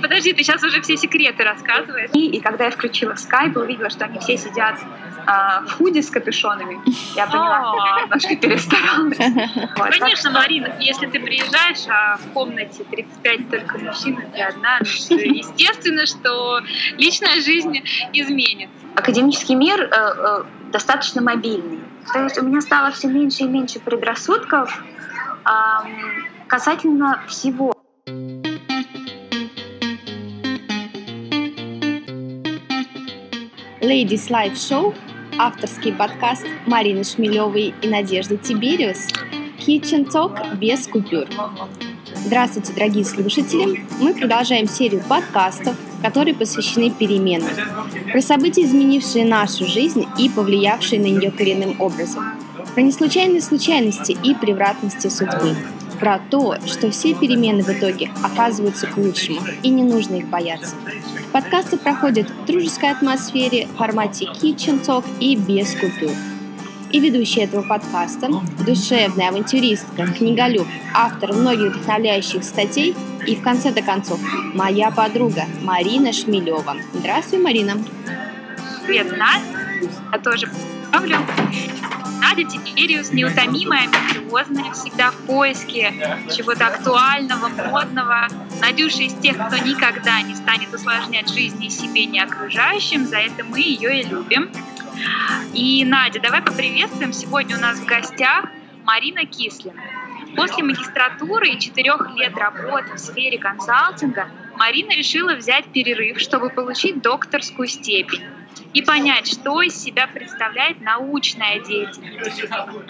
подожди, ты сейчас уже все секреты рассказываешь. И, и когда я включила скайп, увидела, что они все сидят а, в худи с капюшонами, я поняла, что я немножко перестаралась. Конечно, Марина, если ты приезжаешь, а в комнате 35 только мужчин, и ты одна, ну, естественно, что личная жизнь изменится. Академический мир э, э, достаточно мобильный. То есть у меня стало все меньше и меньше предрассудков э, касательно всего. Ladies Live Show, авторский подкаст Марины Шмелевой и Надежды Тибериус, Kitchen Talk без купюр. Здравствуйте, дорогие слушатели! Мы продолжаем серию подкастов, которые посвящены переменам, про события, изменившие нашу жизнь и повлиявшие на нее коренным образом, про неслучайные случайности и превратности судьбы, про то, что все перемены в итоге оказываются к лучшему, и не нужно их бояться. Подкасты проходят в дружеской атмосфере, в формате Kitchen Talk и без купюр. И ведущая этого подкаста, душевная авантюристка, книголюб, автор многих вдохновляющих статей и, в конце-то концов, моя подруга Марина Шмелева. Здравствуй, Марина. Привет, Надя. Я тоже поздравлю. Надя Тибериус неутомимая, амбициозная, всегда в поиске чего-то актуального, модного. Надюша из тех, кто никогда не станет усложнять жизнь ни себе, ни окружающим. За это мы ее и любим. И, Надя, давай поприветствуем. Сегодня у нас в гостях Марина Кислина. После магистратуры и четырех лет работы в сфере консалтинга Марина решила взять перерыв, чтобы получить докторскую степень и понять, что из себя представляет научная деятельность.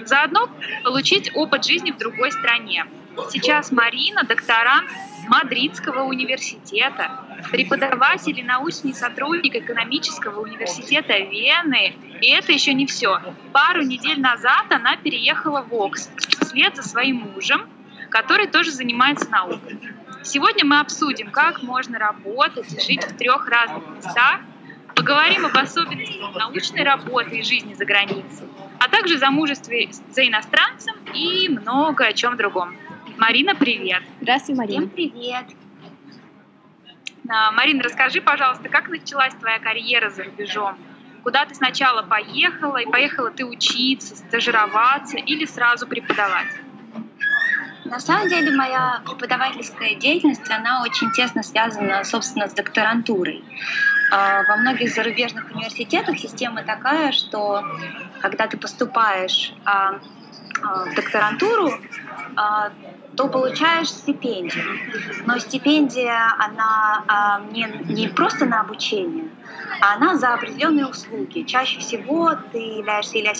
Заодно получить опыт жизни в другой стране. Сейчас Марина докторант Мадридского университета, преподаватель и научный сотрудник экономического университета Вены. И это еще не все. Пару недель назад она переехала в Оксфорд вслед за своим мужем, который тоже занимается наукой. Сегодня мы обсудим, как можно работать и жить в трех разных местах, Поговорим об особенностях научной работы и жизни за границей, а также замужестве за иностранцем и много о чем другом. Марина, привет. Здравствуй, Марина. Всем привет. А, Марина, расскажи, пожалуйста, как началась твоя карьера за рубежом? Куда ты сначала поехала, и поехала ты учиться, стажироваться или сразу преподавать? На самом деле моя преподавательская деятельность, она очень тесно связана, собственно, с докторантурой. А, во многих зарубежных университетах система такая, что когда ты поступаешь а, а, в докторантуру, то получаешь стипендию. Но стипендия, она не, не просто на обучение, а она за определенные услуги. Чаще всего ты являешься или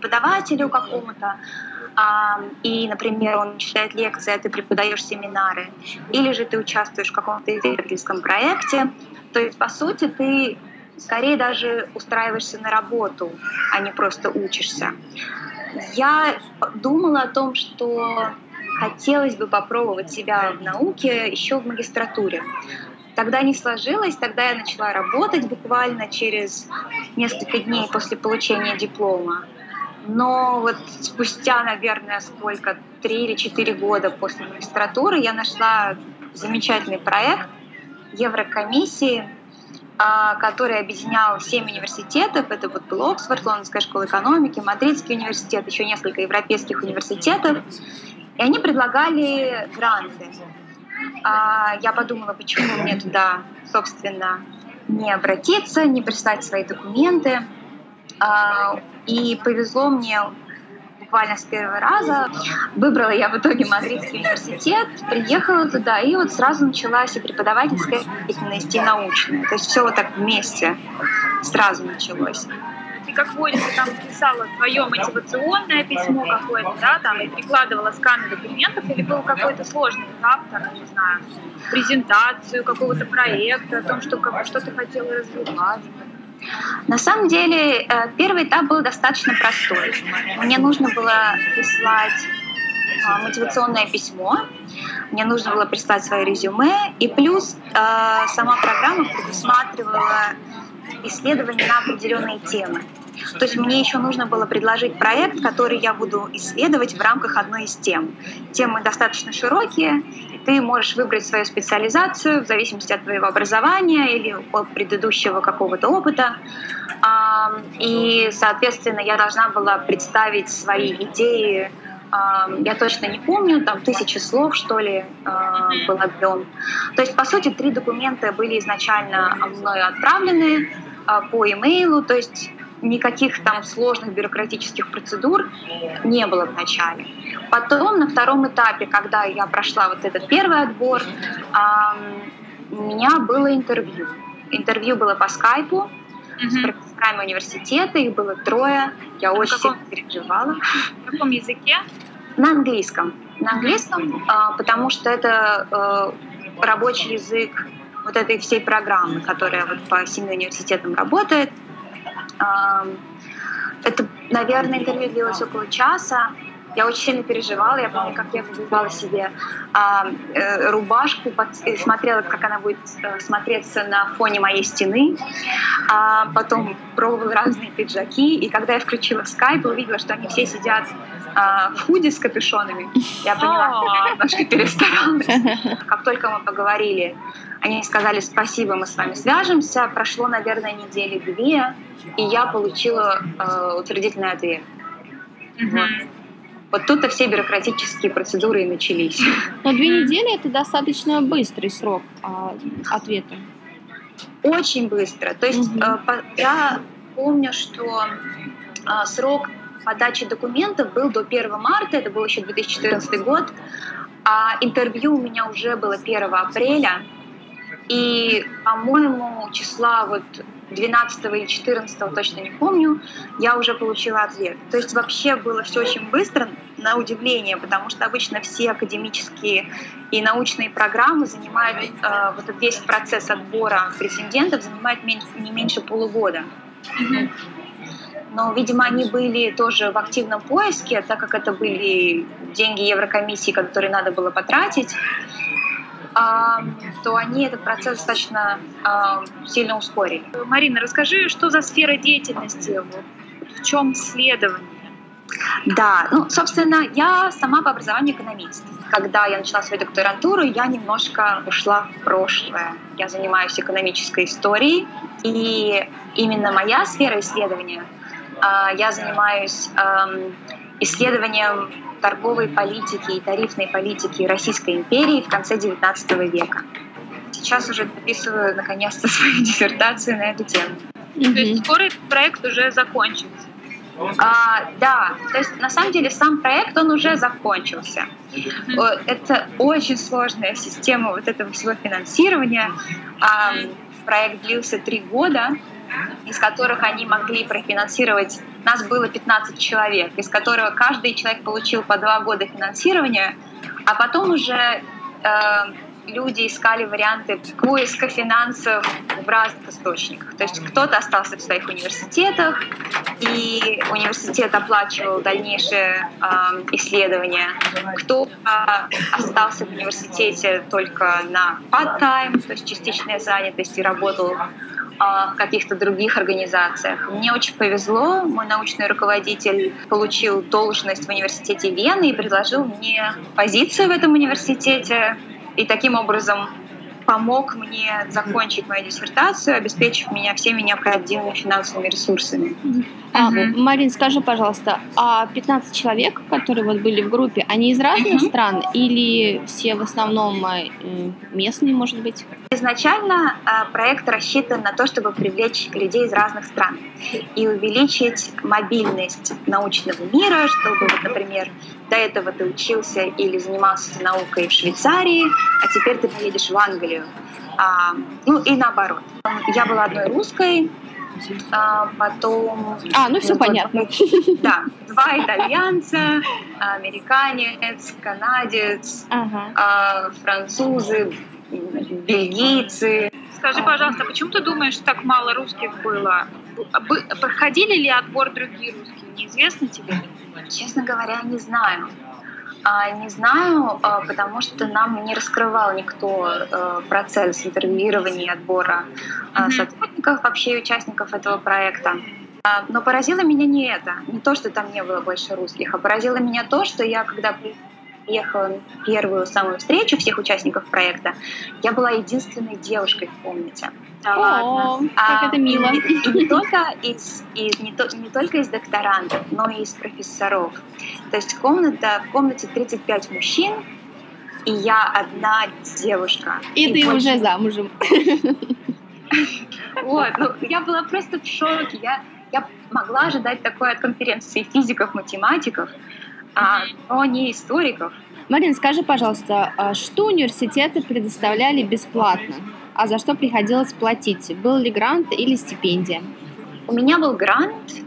преподавателю какому-то, и, например, он читает лекции, а ты преподаешь семинары, или же ты участвуешь в каком-то исследовательском проекте. То есть, по сути, ты скорее даже устраиваешься на работу, а не просто учишься. Я думала о том, что хотелось бы попробовать себя в науке еще в магистратуре. Тогда не сложилось, тогда я начала работать буквально через несколько дней после получения диплома. Но вот спустя, наверное, сколько, три или четыре года после магистратуры я нашла замечательный проект Еврокомиссии, а, который объединял семь университетов. Это вот был Оксфорд, Лондонская школа экономики, Мадридский университет, еще несколько европейских университетов. И они предлагали гранты. А, я подумала, почему мне туда, собственно, не обратиться, не прислать свои документы. А, и повезло мне буквально с первого раза. Выбрала я в итоге Мадридский университет, приехала туда, и вот сразу началась и преподавательская деятельность, и научная. То есть все вот так вместе сразу началось. И как водится, там писала твое мотивационное письмо какое-то, да, там, и прикладывала сканы документов, или был какой-то сложный там, не знаю, презентацию какого-то проекта, о том, что, как, что ты хотела развивать. На самом деле э, первый этап был достаточно простой. Мне нужно было прислать а, мотивационное письмо, мне нужно было прислать свое резюме, и плюс э, сама программа предусматривала исследования на определенные темы. То есть мне еще нужно было предложить проект, который я буду исследовать в рамках одной из тем. Темы достаточно широкие, ты можешь выбрать свою специализацию в зависимости от твоего образования или от предыдущего какого-то опыта. И, соответственно, я должна была представить свои идеи я точно не помню, там тысячи слов, что ли, был объем. То есть, по сути, три документа были изначально мною отправлены по имейлу, то есть никаких там сложных бюрократических процедур не было вначале. Потом на втором этапе, когда я прошла вот этот первый отбор, у меня было интервью. Интервью было по скайпу mm-hmm. с профессорами университета, их было трое. Я на очень каком, переживала. На каком языке? На английском. На английском, а, потому что это а, рабочий язык вот этой всей программы, которая вот по семи университетам работает. Это, наверное, интервью длилось около часа. Я очень сильно переживала. Я помню, как я выбирала себе а, э, рубашку, под, и смотрела, как она будет э, смотреться на фоне моей стены. А потом пробовала разные пиджаки. И когда я включила скайп, увидела, что они все сидят а, в худи с капюшонами. Я поняла, что я немножко перестаралась. Как только мы поговорили, они сказали спасибо, мы с вами свяжемся. Прошло, наверное, недели две, и я получила э, утвердительный ответ. Mm-hmm. Вот. Вот тут-то все бюрократические процедуры и начались. Но две недели это достаточно быстрый срок а, ответа. Очень быстро. То есть угу. я помню, что э, срок подачи документов был до 1 марта, это был еще 2014 год, а интервью у меня уже было 1 апреля. И, по-моему, числа вот 12 или 14, точно не помню, я уже получила ответ. То есть вообще было все очень быстро, на удивление, потому что обычно все академические и научные программы занимают, э, вот этот весь процесс отбора претендентов занимает не меньше полугода. Но, видимо, они были тоже в активном поиске, так как это были деньги Еврокомиссии, которые надо было потратить то они этот процесс достаточно сильно ускорили. Марина, расскажи, что за сфера деятельности, в чем исследование? Да, ну, собственно, я сама по образованию экономист. Когда я начала свою докторантуру, я немножко ушла в прошлое. Я занимаюсь экономической историей, и именно моя сфера исследования, а, я занимаюсь исследованием торговой политики и тарифной политики Российской империи в конце XIX века. Сейчас уже дописываю наконец-то свою диссертацию на эту тему. То есть скоро этот проект уже закончится? А, да, то есть на самом деле сам проект, он уже закончился. Это очень сложная система вот этого всего финансирования. А, проект длился три года, из которых они могли профинансировать, нас было 15 человек, из которого каждый человек получил по два года финансирования, а потом уже э, люди искали варианты поиска финансов в разных источниках. То есть кто-то остался в своих университетах, и университет оплачивал дальнейшие э, исследования. Кто э, остался в университете только на part-time, то есть частичная занятость, и работал в каких-то других организациях. Мне очень повезло, мой научный руководитель получил должность в университете Вены и предложил мне позицию в этом университете. И таким образом помог мне закончить мою диссертацию, обеспечив меня всеми необходимыми финансовыми ресурсами. А, угу. Марин, скажи, пожалуйста, а 15 человек, которые вот были в группе, они из разных угу. стран или все в основном э, местные, может быть? Изначально э, проект рассчитан на то, чтобы привлечь людей из разных стран и увеличить мобильность научного мира, чтобы, вот, например, до этого ты учился или занимался наукой в Швейцарии, а теперь ты поедешь в Англию. А, ну и наоборот. Я была одной русской, а потом... А, ну все понятно. Да, два итальянца, американец, канадец, ага. а, французы, бельгийцы. Скажи, пожалуйста, почему ты думаешь, так мало русских было? Проходили ли отбор другие русские? Неизвестно тебе? Честно говоря, не знаю. А, не знаю, а, потому что нам не раскрывал никто а, процесс интервьюирования и отбора mm-hmm. сотрудников, вообще участников этого проекта. Но поразило меня не это, не то, что там не было больше русских, а поразило меня то, что я, когда приехала на первую самую встречу всех участников проекта, я была единственной девушкой в комнате. Да ладно. Как а, это мило. И, и не только из, из не, то, не только из докторантов, но и из профессоров. То есть комната, в комнате 35 мужчин, и я одна девушка. И, и ты больше... уже замужем. Вот, ну я была просто в шоке. Я, я могла ожидать такое от конференции физиков, математиков, а, но не историков. Марин, скажи, пожалуйста, а что университеты предоставляли бесплатно, а за что приходилось платить? Был ли грант или стипендия? У меня был грант,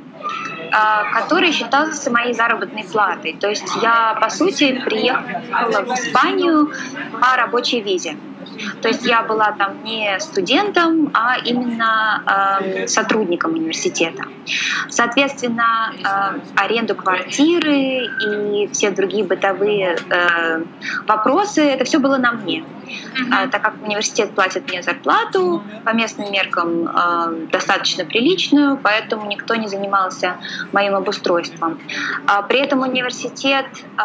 а, который считался моей заработной платой. То есть я, по сути, приехала в Испанию по рабочей визе. То есть я была там не студентом, а именно э, сотрудником университета. Соответственно, э, аренду квартиры и все другие бытовые э, вопросы, это все было на мне. Mm-hmm. так как университет платит мне зарплату, по местным меркам э, достаточно приличную, поэтому никто не занимался моим обустройством. А при этом университет э,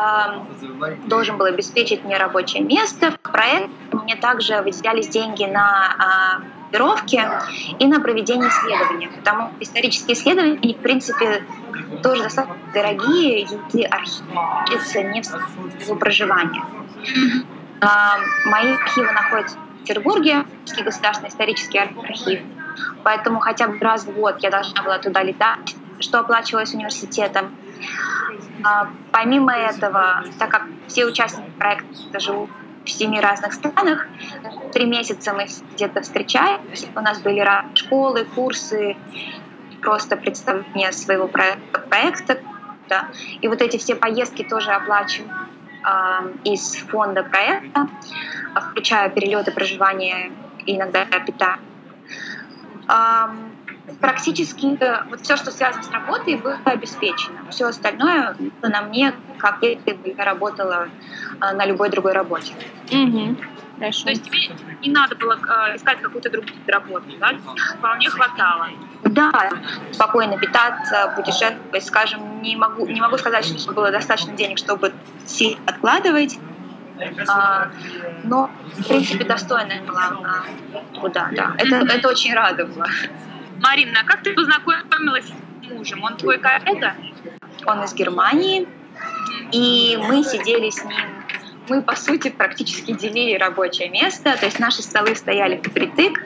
должен был обеспечить мне рабочее место. В проект мне также выделялись деньги на группировки и на проведение исследований. Потому что исторические исследования, в принципе, тоже достаточно дорогие, если архив не в его проживании. А, мои архивы находятся в Петербурге, государственный исторический архив. Поэтому хотя бы раз в год я должна была туда летать, что оплачивалось университетом. А, помимо этого, так как все участники проекта живут в семи разных странах. Три месяца мы где-то встречаемся. У нас были школы, курсы, просто представление своего проекта. Да. И вот эти все поездки тоже оплачиваю э, из фонда проекта, включая перелеты, проживание и иногда питание. Практически вот все, что связано с работой, было обеспечено. Все остальное на мне, как если бы я работала а, на любой другой работе. Угу. Хорошо. То есть тебе не надо было э, искать какую-то другую работу, да? Вполне хватало. Да, спокойно питаться, путешествовать, скажем, не могу, не могу сказать, что было достаточно денег, чтобы сильно откладывать, а, но, в принципе, достойная была труда, да. Это, это очень радовало. Марина, а как ты познакомилась с мужем? Он твой коллега? Он из Германии, и мы сидели с ним мы, по сути, практически делили рабочее место, то есть наши столы стояли впритык,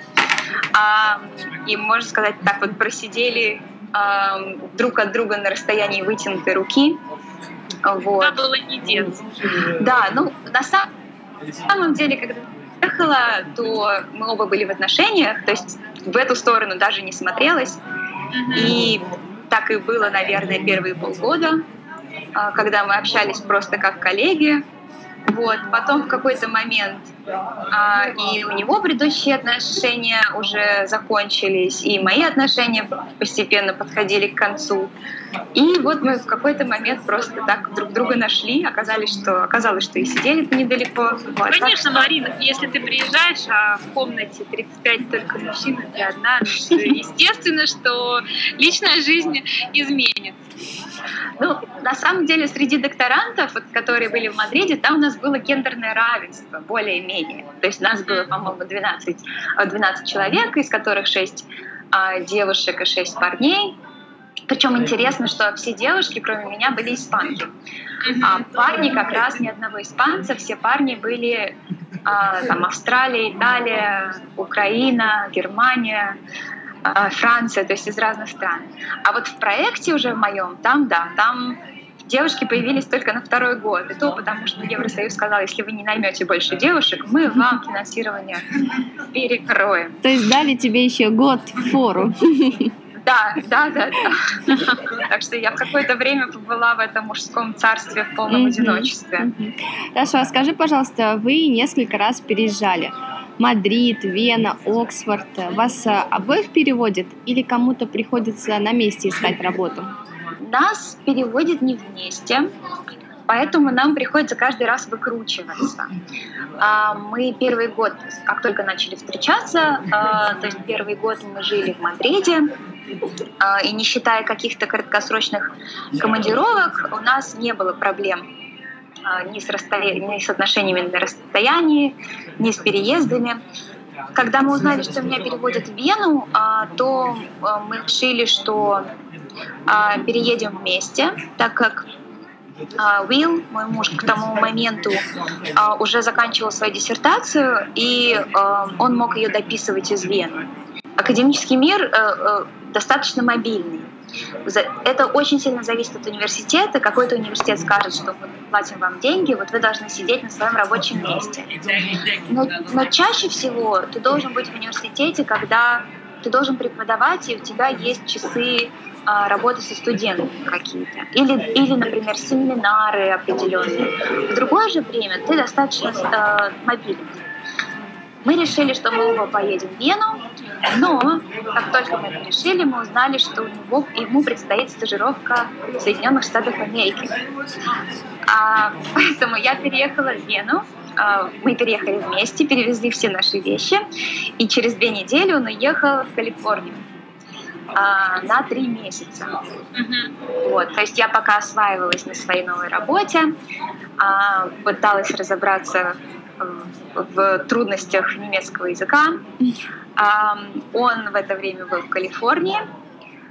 а, и, можно сказать, так вот просидели а, друг от друга на расстоянии вытянутой руки. Вот. Это было не детство. Да, ну, на самом, на самом деле, когда я ехала, то мы оба были в отношениях, то есть в эту сторону даже не смотрелась. И так и было, наверное, первые полгода, а, когда мы общались просто как коллеги, вот. Потом в какой-то момент а, и у него предыдущие отношения уже закончились, и мои отношения постепенно подходили к концу. И вот мы в какой-то момент просто так друг друга нашли, оказались, что, оказалось, что и сидели недалеко. Вот, Конечно, так. Марина, если ты приезжаешь, а в комнате 35 только мужчин, и ты одна, естественно, что личная жизнь изменится. Ну, на самом деле, среди докторантов, которые были в Мадриде, там у нас было гендерное равенство, более-менее. То есть нас было, по-моему, 12, 12 человек, из которых 6 а, девушек и 6 парней. Причем интересно, что все девушки, кроме меня, были испанки. А парни как раз ни одного испанца, все парни были а, там Австралия, Италия, Украина, Германия, а, Франция, то есть из разных стран. А вот в проекте уже в моем, там, да, там девушки появились только на второй год. И то потому, что Евросоюз сказал, если вы не наймете больше девушек, мы вам финансирование перекроем. То есть дали тебе еще год фору. Да, да, да, да. Так что я в какое-то время побыла в этом мужском царстве в полном одиночестве. Хорошо, а скажи, пожалуйста, вы несколько раз переезжали. Мадрид, Вена, Оксфорд. Вас обоих переводят или кому-то приходится на месте искать работу? Нас переводят не вместе, поэтому нам приходится каждый раз выкручиваться. А, мы первый год, как только начали встречаться, а, то есть первый год мы жили в Мадриде, а, и не считая каких-то краткосрочных командировок, у нас не было проблем ни с, расстоя... ни с отношениями на расстоянии, ни с переездами. Когда мы узнали, что меня переводят в Вену, то мы решили, что переедем вместе, так как Уилл, мой муж, к тому моменту уже заканчивал свою диссертацию, и он мог ее дописывать из Вены. Академический мир э, э, достаточно мобильный. Это очень сильно зависит от университета. Какой-то университет скажет, что мы платим вам деньги, вот вы должны сидеть на своем рабочем месте. Но, но чаще всего ты должен быть в университете, когда ты должен преподавать, и у тебя есть часы а, работы со студентами какие-то. Или, или, например, семинары определенные. В другое же время ты достаточно э, мобилен. Мы решили, что мы оба поедем в Вену, но как только мы это решили, мы узнали, что у него, ему предстоит стажировка в Соединенных Штатах Америки. А, поэтому я переехала в Вену, а, мы переехали вместе, перевезли все наши вещи, и через две недели он уехал в Калифорнию а, на три месяца. Mm-hmm. Вот, то есть я пока осваивалась на своей новой работе, а, пыталась разобраться в трудностях немецкого языка. Он в это время был в Калифорнии.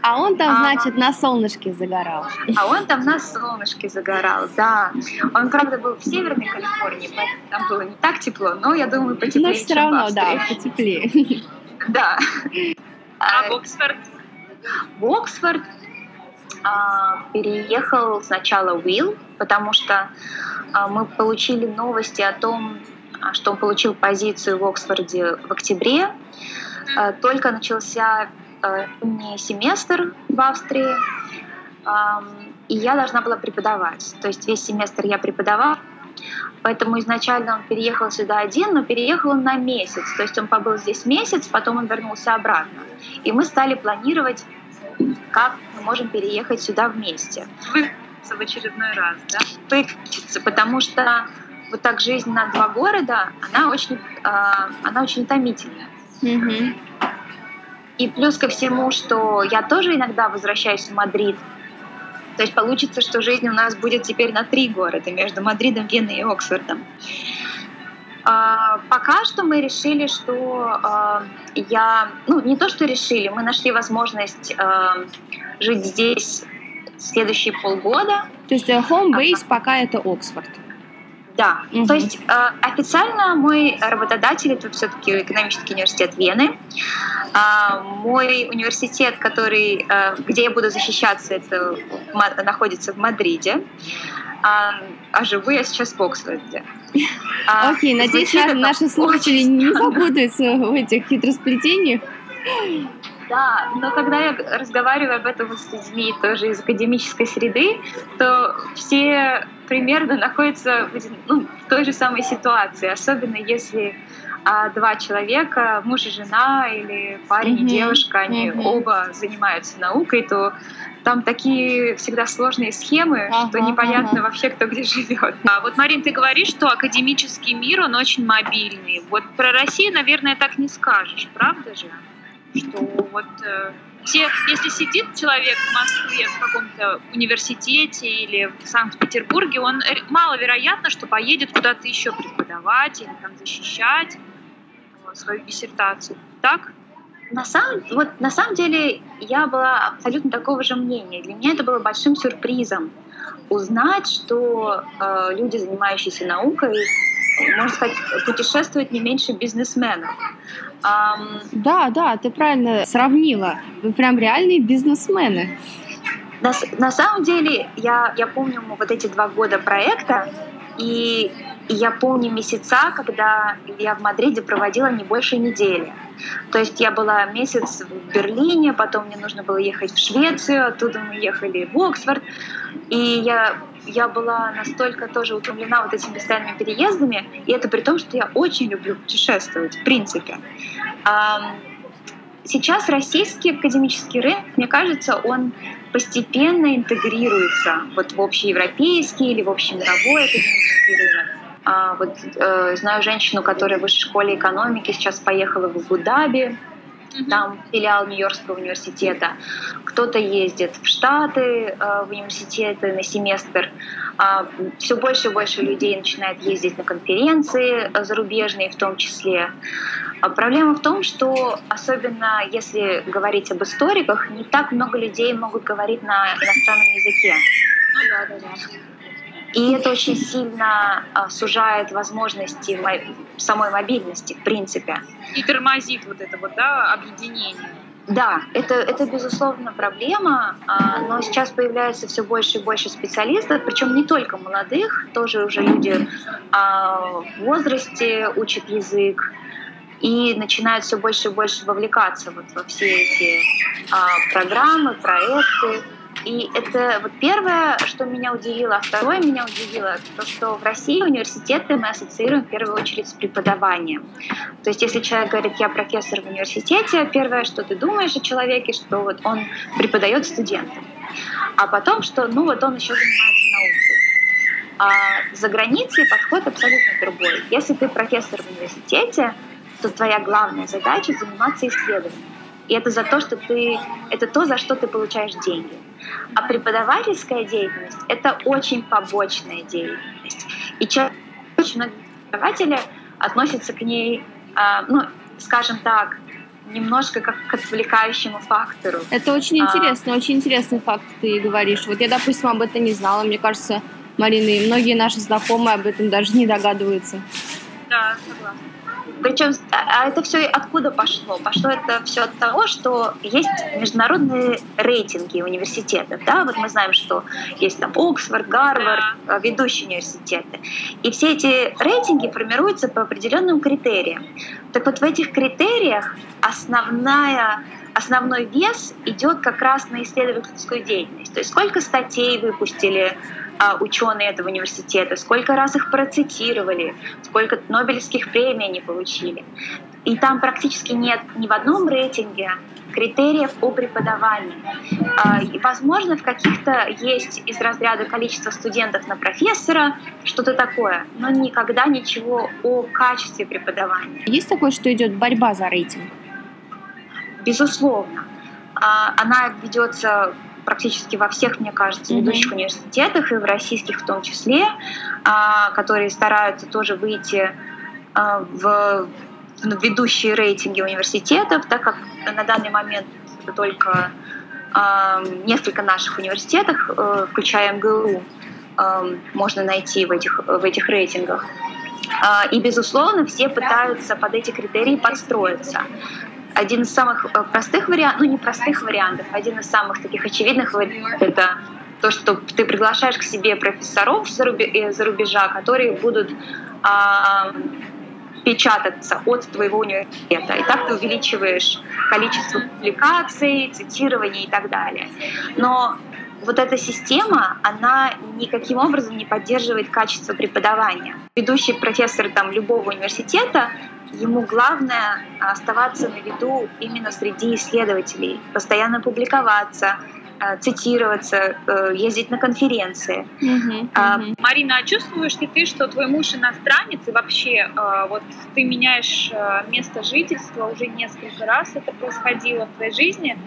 А он там, значит, на солнышке загорал. А он там на солнышке загорал, да. Он, правда, был в Северной Калифорнии, поэтому там было не так тепло, но, я думаю, потеплее, Но все равно, да, потеплее. Да. А в Оксфорд? В Оксфорд а, переехал сначала Уилл, потому что а, мы получили новости о том, а, что он получил позицию в Оксфорде в октябре. Только начался не семестр в Австрии, и я должна была преподавать. То есть весь семестр я преподавала, Поэтому изначально он переехал сюда один, но переехал он на месяц. То есть он побыл здесь месяц, потом он вернулся обратно. И мы стали планировать, как мы можем переехать сюда вместе. Выкрутиться в очередной раз, да? Выкрутиться, потому что вот так жизнь на два города, она очень, э, она очень утомительная. Mm-hmm. И плюс ко всему, что я тоже иногда возвращаюсь в Мадрид. То есть получится, что жизнь у нас будет теперь на три города, между Мадридом, Веной и Оксфордом. А, пока что мы решили, что а, я... Ну, не то, что решили, мы нашли возможность а, жить здесь следующие полгода. То есть э, home base а, пока это Оксфорд? Да, угу. то есть э, официально мой работодатель это все-таки экономический университет Вены. Э, мой университет, который, э, где я буду защищаться, это находится в Мадриде. А, а живу я сейчас в Оксфорде. А, Окей, okay, надеюсь, наши слушатели не запутаются в этих хитросплетениях. Да, но когда я разговариваю об этом с людьми тоже из академической среды, то все примерно находятся в, ну, в той же самой ситуации, особенно если а, два человека, муж и жена или парень mm-hmm. и девушка, они mm-hmm. оба занимаются наукой, то там такие всегда сложные схемы, ага, что непонятно ага. вообще, кто где живет. А вот, Марин, ты говоришь, что академический мир, он очень мобильный. Вот про Россию, наверное, так не скажешь, правда же? Что вот э, те, если сидит человек в Москве в каком-то университете или в Санкт-Петербурге, он маловероятно, что поедет куда-то еще преподавать или там защищать э, свою диссертацию. Так? На самом, вот, на самом деле я была абсолютно такого же мнения. Для меня это было большим сюрпризом узнать, что э, люди, занимающиеся наукой, можно сказать, путешествуют не меньше бизнесменов. Um, да, да, ты правильно сравнила. Вы прям реальные бизнесмены. На, на самом деле, я, я помню вот эти два года проекта, и, я помню месяца, когда я в Мадриде проводила не больше недели. То есть я была месяц в Берлине, потом мне нужно было ехать в Швецию, оттуда мы ехали в Оксфорд. И я, я была настолько тоже утомлена вот этими постоянными переездами, и это при том, что я очень люблю путешествовать, в принципе. Сейчас российский академический рынок, мне кажется, он постепенно интегрируется вот в общеевропейский или в общемировой академический рынок. А, вот, э, знаю женщину, которая в высшей школе экономики сейчас поехала в Абу-Даби, там филиал Нью-Йоркского университета. Кто-то ездит в Штаты, э, в университеты на семестр. А, Все больше и больше людей начинает ездить на конференции э, зарубежные в том числе. А проблема в том, что особенно если говорить об историках, не так много людей могут говорить на иностранном языке. Ну да, да, да. И это очень сильно а, сужает возможности самой мобильности, в принципе. И тормозит вот это вот, да, объединение. Да, это, это безусловно проблема, а, но сейчас появляется все больше и больше специалистов, причем не только молодых, тоже уже люди а, в возрасте учат язык и начинают все больше и больше вовлекаться вот во все эти программы, проекты. И это вот первое, что меня удивило. А второе меня удивило, то, что в России университеты мы ассоциируем в первую очередь с преподаванием. То есть если человек говорит, я профессор в университете, первое, что ты думаешь о человеке, что вот он преподает студентам. А потом, что ну вот он еще занимается наукой. А за границей подход абсолютно другой. Если ты профессор в университете, то твоя главная задача заниматься исследованием. И это за то, что ты, это то, за что ты получаешь деньги. А преподавательская деятельность — это очень побочная деятельность. И очень многие преподаватели относятся к ней, а, ну, скажем так, немножко как к отвлекающему фактору. Это очень а, интересно, а, очень интересный факт ты говоришь. Вот я, допустим, об этом не знала. Мне кажется, Марина, и многие наши знакомые об этом даже не догадываются. Да, согласна. Причем, а, это все откуда пошло? Пошло это все от того, что есть международные рейтинги университетов. Да? Вот мы знаем, что есть там Оксфорд, Гарвард, а, ведущие университеты. И все эти рейтинги формируются по определенным критериям. Так вот в этих критериях основная основной вес идет как раз на исследовательскую деятельность. То есть сколько статей выпустили ученые этого университета, сколько раз их процитировали, сколько Нобелевских премий они получили. И там практически нет ни в одном рейтинге критериев о преподавании. А, и, возможно, в каких-то есть из разряда количества студентов на профессора что-то такое, но никогда ничего о качестве преподавания. Есть такое, что идет борьба за рейтинг? Безусловно. А, она ведется практически во всех, мне кажется, ведущих mm-hmm. университетах и в российских в том числе, а, которые стараются тоже выйти а, в ведущие рейтинги университетов, так как на данный момент только несколько наших университетов, э, включая МГУ, можно найти в этих, в этих рейтингах. И, безусловно, все пытаются под эти критерии подстроиться один из самых э, простых вариантов, ну не простых вариантов, один из самых таких очевидных вариантов это то, что ты приглашаешь к себе профессоров за э, рубежа, которые будут а, печататься от твоего университета. И так ты увеличиваешь количество публикаций, цитирований и так далее. Но вот эта система, она никаким образом не поддерживает качество преподавания. Ведущий профессор там, любого университета ему главное оставаться на виду именно среди исследователей, постоянно публиковаться, э, цитироваться, э, ездить на конференции. Uh-huh, uh-huh. Марина, а чувствуешь ли ты, что твой муж иностранец и вообще вот ты меняешь место жительства уже несколько раз это происходило в твоей жизни?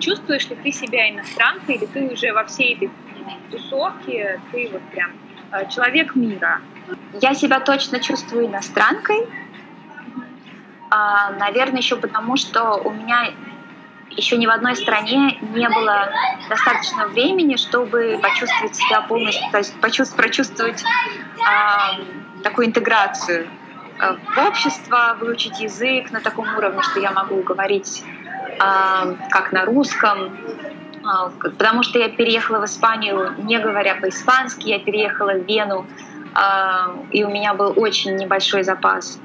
Чувствуешь ли ты себя иностранкой или ты уже во всей этой тусовке, ты вот прям человек мира? Я себя точно чувствую иностранкой, а, наверное, еще потому, что у меня еще ни в одной стране не было достаточно времени, чтобы почувствовать себя полностью, то есть почувствовать, прочувствовать э, такую интеграцию э, в общество, выучить язык на таком уровне, что я могу говорить э, как на русском, потому что я переехала в Испанию, не говоря по-испански, я переехала в Вену, и у меня был очень небольшой запас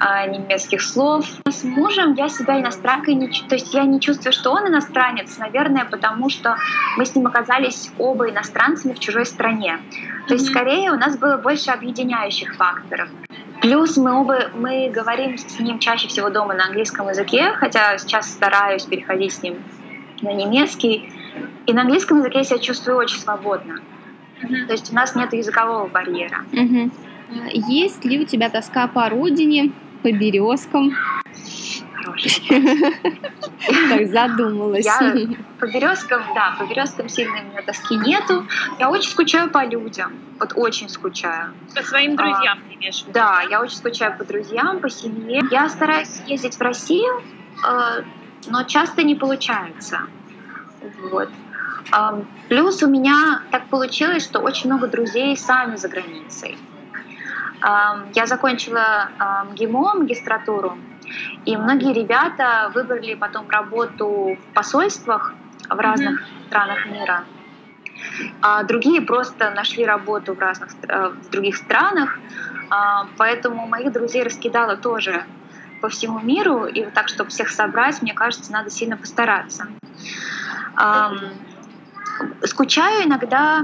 а, немецких слов. С мужем я себя иностранкой не то есть я не чувствую, что он иностранец, наверное, потому что мы с ним оказались оба иностранцами в чужой стране. То есть скорее у нас было больше объединяющих факторов. Плюс мы оба мы говорим с ним чаще всего дома на английском языке, хотя сейчас стараюсь переходить с ним на немецкий. И на английском языке я себя чувствую очень свободно. Mm-hmm. То есть у нас нет языкового барьера. Mm-hmm. Есть ли у тебя тоска по родине, по березкам? Так задумалась. Я по березкам, да, по березкам сильно у меня тоски нету. Я очень скучаю по людям. Вот очень скучаю. По своим А, друзьям имеешь виду? Да, я очень скучаю по друзьям, по семье. Я стараюсь ездить в Россию, э, но часто не получается. Вот. Плюс у меня так получилось, что очень много друзей сами за границей. Я закончила ГИМО, магистратуру, и многие ребята выбрали потом работу в посольствах в разных странах мира. А другие просто нашли работу в разных э, в других странах, А, поэтому моих друзей раскидала тоже по всему миру, и вот так, чтобы всех собрать, мне кажется, надо сильно постараться. Скучаю иногда,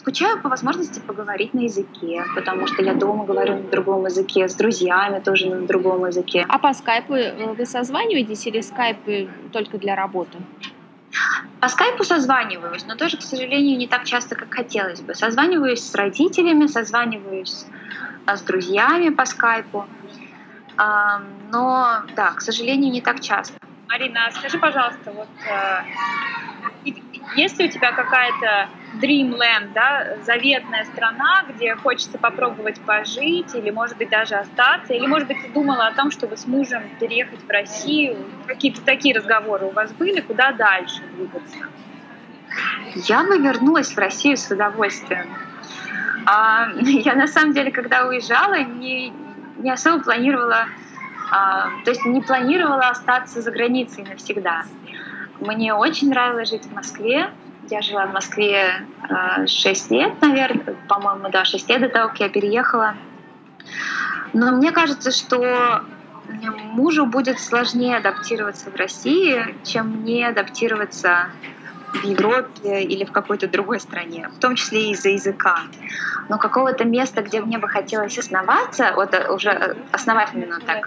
скучаю по возможности поговорить на языке, потому что я дома говорю на другом языке, с друзьями тоже на другом языке. А по скайпу э, вы созваниваетесь или скайп только для работы? По скайпу созваниваюсь, но тоже, к сожалению, не так часто, как хотелось бы. Созваниваюсь с родителями, созваниваюсь а, с друзьями по скайпу. Но, да, к сожалению, не так часто. Марина, скажи, пожалуйста, вот э, есть ли у тебя какая-то dreamland, да, заветная страна, где хочется попробовать пожить, или, может быть, даже остаться, или, может быть, ты думала о том, чтобы с мужем переехать в Россию? Какие-то такие разговоры у вас были? Куда дальше двигаться? Я бы вернулась в Россию с удовольствием. А, Я на самом деле, когда уезжала, не, не особо планировала, то есть не планировала остаться за границей навсегда. Мне очень нравилось жить в Москве. Я жила в Москве 6 лет, наверное, по-моему, да, 6 лет до того, как я переехала. Но мне кажется, что мужу будет сложнее адаптироваться в России, чем мне адаптироваться в Европе или в какой-то другой стране, в том числе из-за языка. Но какого-то места, где мне бы хотелось основаться, вот э, уже э, основательно так,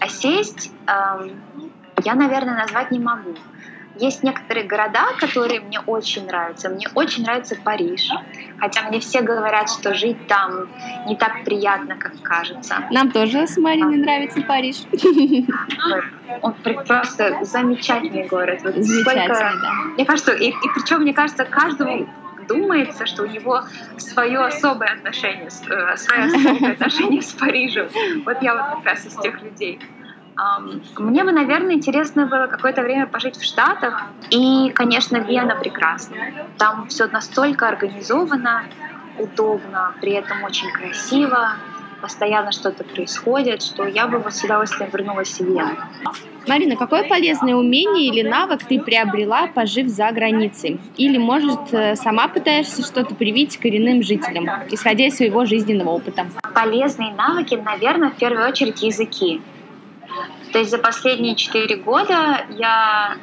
а сесть, эм, я, наверное, назвать не могу. Есть некоторые города, которые мне очень нравятся. Мне очень нравится Париж. Хотя мне все говорят, что жить там не так приятно, как кажется. Нам тоже с Мариной нравится Париж. Он пр- просто замечательный город. Вот Замечательно, сколько- да. Мне кажется, и, и причем, мне кажется, каждому думается, что у него свое особое отношение, э, свое особое отношение с Парижем. Вот я вот как раз из тех людей. Мне бы, наверное, интересно было какое-то время пожить в Штатах. И, конечно, Вена прекрасна. Там все настолько организовано, удобно, при этом очень красиво, постоянно что-то происходит, что я бы с удовольствием вернулась в Вену. Марина, какое полезное умение или навык ты приобрела, пожив за границей? Или, может, э, сама пытаешься что-то привить коренным жителям, исходя из своего жизненного опыта? полезные навыки, наверное, в первую очередь языки. То есть за последние четыре года я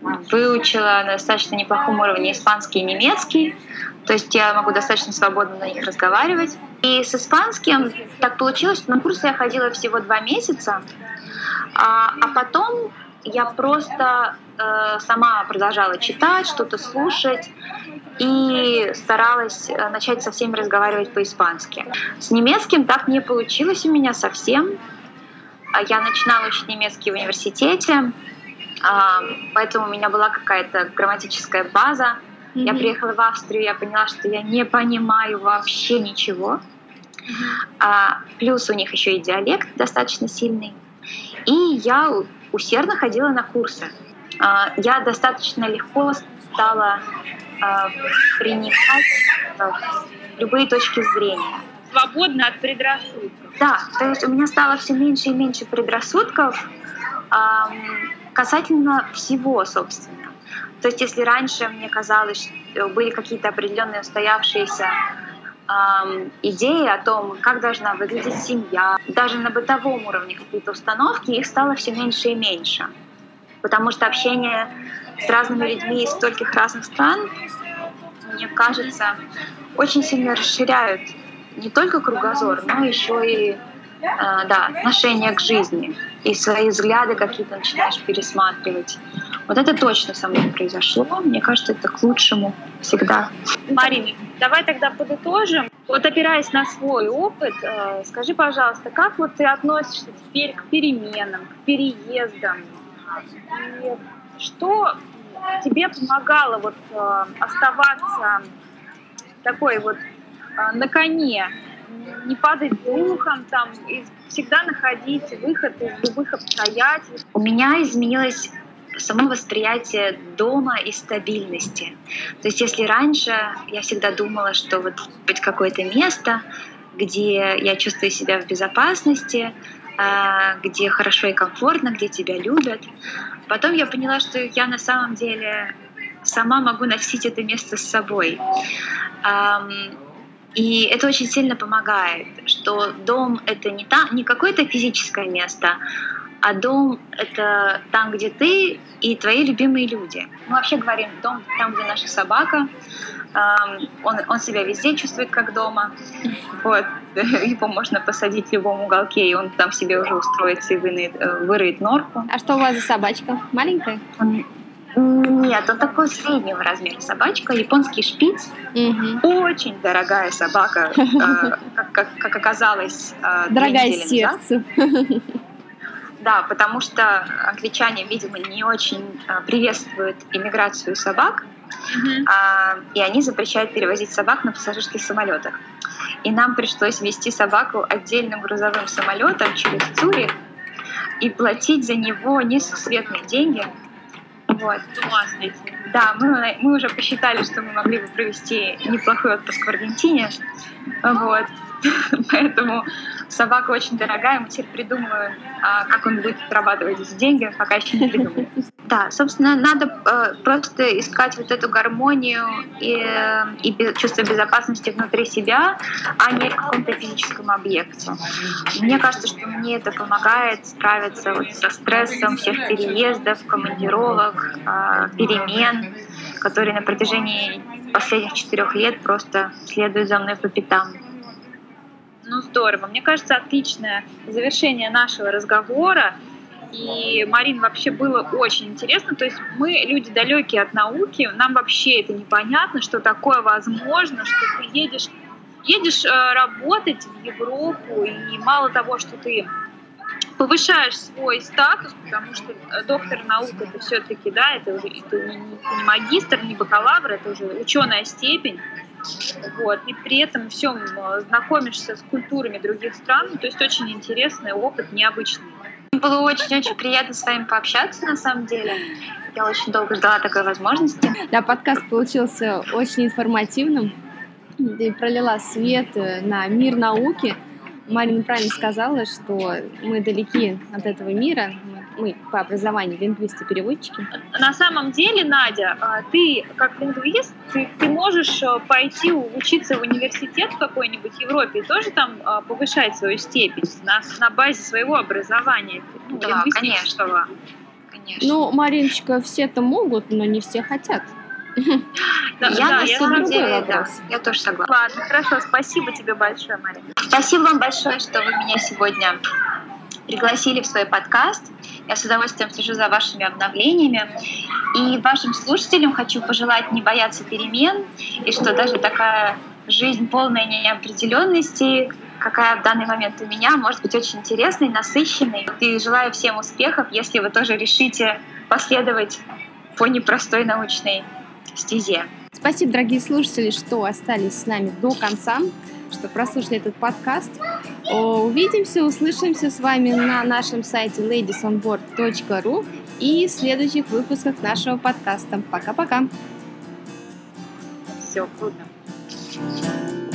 выучила на достаточно неплохом уровне испанский и немецкий. То есть я могу достаточно свободно на них разговаривать. И с испанским так получилось, что на курсы я ходила всего два месяца, а, а потом я просто э, сама продолжала читать, что-то слушать и старалась э, начать со всеми разговаривать по-испански. С немецким так не получилось у меня совсем. А Я начинала учить немецкий в университете, а, поэтому у меня была какая-то грамматическая база. Я Мгм. приехала в Австрию, я поняла, что я не понимаю вообще ничего. А, плюс у них еще и диалект достаточно сильный. И я усердно ходила на курсы. А, я достаточно легко стала а, принимать а, любые точки зрения. Свободно от предрассудков. Да, то есть у меня стало все меньше и меньше предрассудков ам, касательно всего, собственно. То есть если раньше мне казалось, что были какие-то определенные устоявшиеся ам, идеи о том, как должна выглядеть семья, даже на бытовом уровне какие-то установки, их стало все меньше и меньше. Потому что общение с разными людьми из стольких разных стран, мне кажется, очень сильно расширяют не только кругозор, но еще и э, да, отношение к жизни. И свои взгляды какие-то начинаешь пересматривать. Вот это точно со мной произошло. Мне кажется, это к лучшему всегда. Марина, давай тогда подытожим. Вот опираясь на свой опыт, э, скажи, пожалуйста, как вот ты относишься теперь к переменам, к переездам? И что тебе помогало вот э, оставаться такой вот на коне, не падать духом, там, и всегда находить выход из любых обстоятельств? У меня изменилось само восприятие дома и стабильности. То есть если раньше я всегда думала, что вот быть какое-то место, где я чувствую себя в безопасности, а, где хорошо и комфортно, где тебя любят. Потом я поняла, что я на самом деле сама могу носить это место с собой. И это очень сильно помогает, что дом — это не, та, не какое-то физическое место, а дом — это там, где ты и твои любимые люди. Мы вообще говорим, дом — там, где наша собака. Он, он себя везде чувствует как дома. Вот. Его можно посадить в любом уголке, и он там себе уже устроится и вынает, э, выроет норку. А что у вас за собачка? Маленькая? Нет, он такой среднего размера собачка, японский шпиц. Угу. Очень дорогая собака, э, как, как, как оказалось. Э, дорогая сердцу. Да, потому что англичане, видимо, не очень а, приветствуют иммиграцию собак, mm-hmm. и они запрещают перевозить собак на пассажирских самолетах. И нам пришлось вести собаку отдельным грузовым самолетом через Цюрих и платить за него несусветные деньги. Вот. Да, мы, мы уже посчитали, что мы могли бы провести неплохой отпуск в Аргентине. Вот. Поэтому собака очень дорогая, мы теперь придумываем, а, как он будет отрабатывать эти деньги, пока еще не придумали. Да, собственно, надо э, просто искать вот эту гармонию и, и чувство безопасности внутри себя, а не в каком-то физическом объекте. Мне кажется, что мне это помогает справиться вот со стрессом всех переездов, командировок, э, перемен, которые на протяжении последних четырех лет просто следуют за мной по пятам. Ну здорово. Мне кажется, отличное завершение нашего разговора. И, Марин, вообще было очень интересно. То есть мы люди далекие от науки, нам вообще это непонятно, что такое возможно, что ты едешь, едешь э, работать в Европу, и мало того, что ты повышаешь свой статус, потому что э, доктор наук это все-таки, да, это уже это не, не магистр, не бакалавр, это уже ученая степень. Вот. И при этом всем э, знакомишься с культурами других стран. То есть очень интересный опыт, необычный. Было очень-очень приятно с вами пообщаться, на самом деле. Я очень долго ждала такой возможности. Да, подкаст получился очень информативным. Ты пролила свет на мир науки. Марина правильно сказала, что мы далеки от этого мира, мы по образованию лингвисты-переводчики. На самом деле, Надя, а, ты как лингвист, ты, ты можешь а, пойти учиться в университет в какой-нибудь Европе и тоже там а, повышать свою степень на, на базе своего образования ну, да, лингвистического. Конечно. Ну, Мариночка, все это могут, но не все хотят. Да, я да, на самом деле, да, я тоже согласна. Ладно, хорошо, спасибо тебе большое, Марина. Спасибо вам большое, что вы меня сегодня пригласили в свой подкаст. Я с удовольствием слежу за вашими обновлениями. И вашим слушателям хочу пожелать не бояться перемен, и что даже такая жизнь полная неопределенности, какая в данный момент у меня, может быть очень интересной, насыщенной. И желаю всем успехов, если вы тоже решите последовать по непростой научной стезе. Спасибо, дорогие слушатели, что остались с нами до конца что прослушали этот подкаст. Увидимся, услышимся с вами на нашем сайте ladiesonboard.ru и в следующих выпусках нашего подкаста. Пока-пока. Все, круто.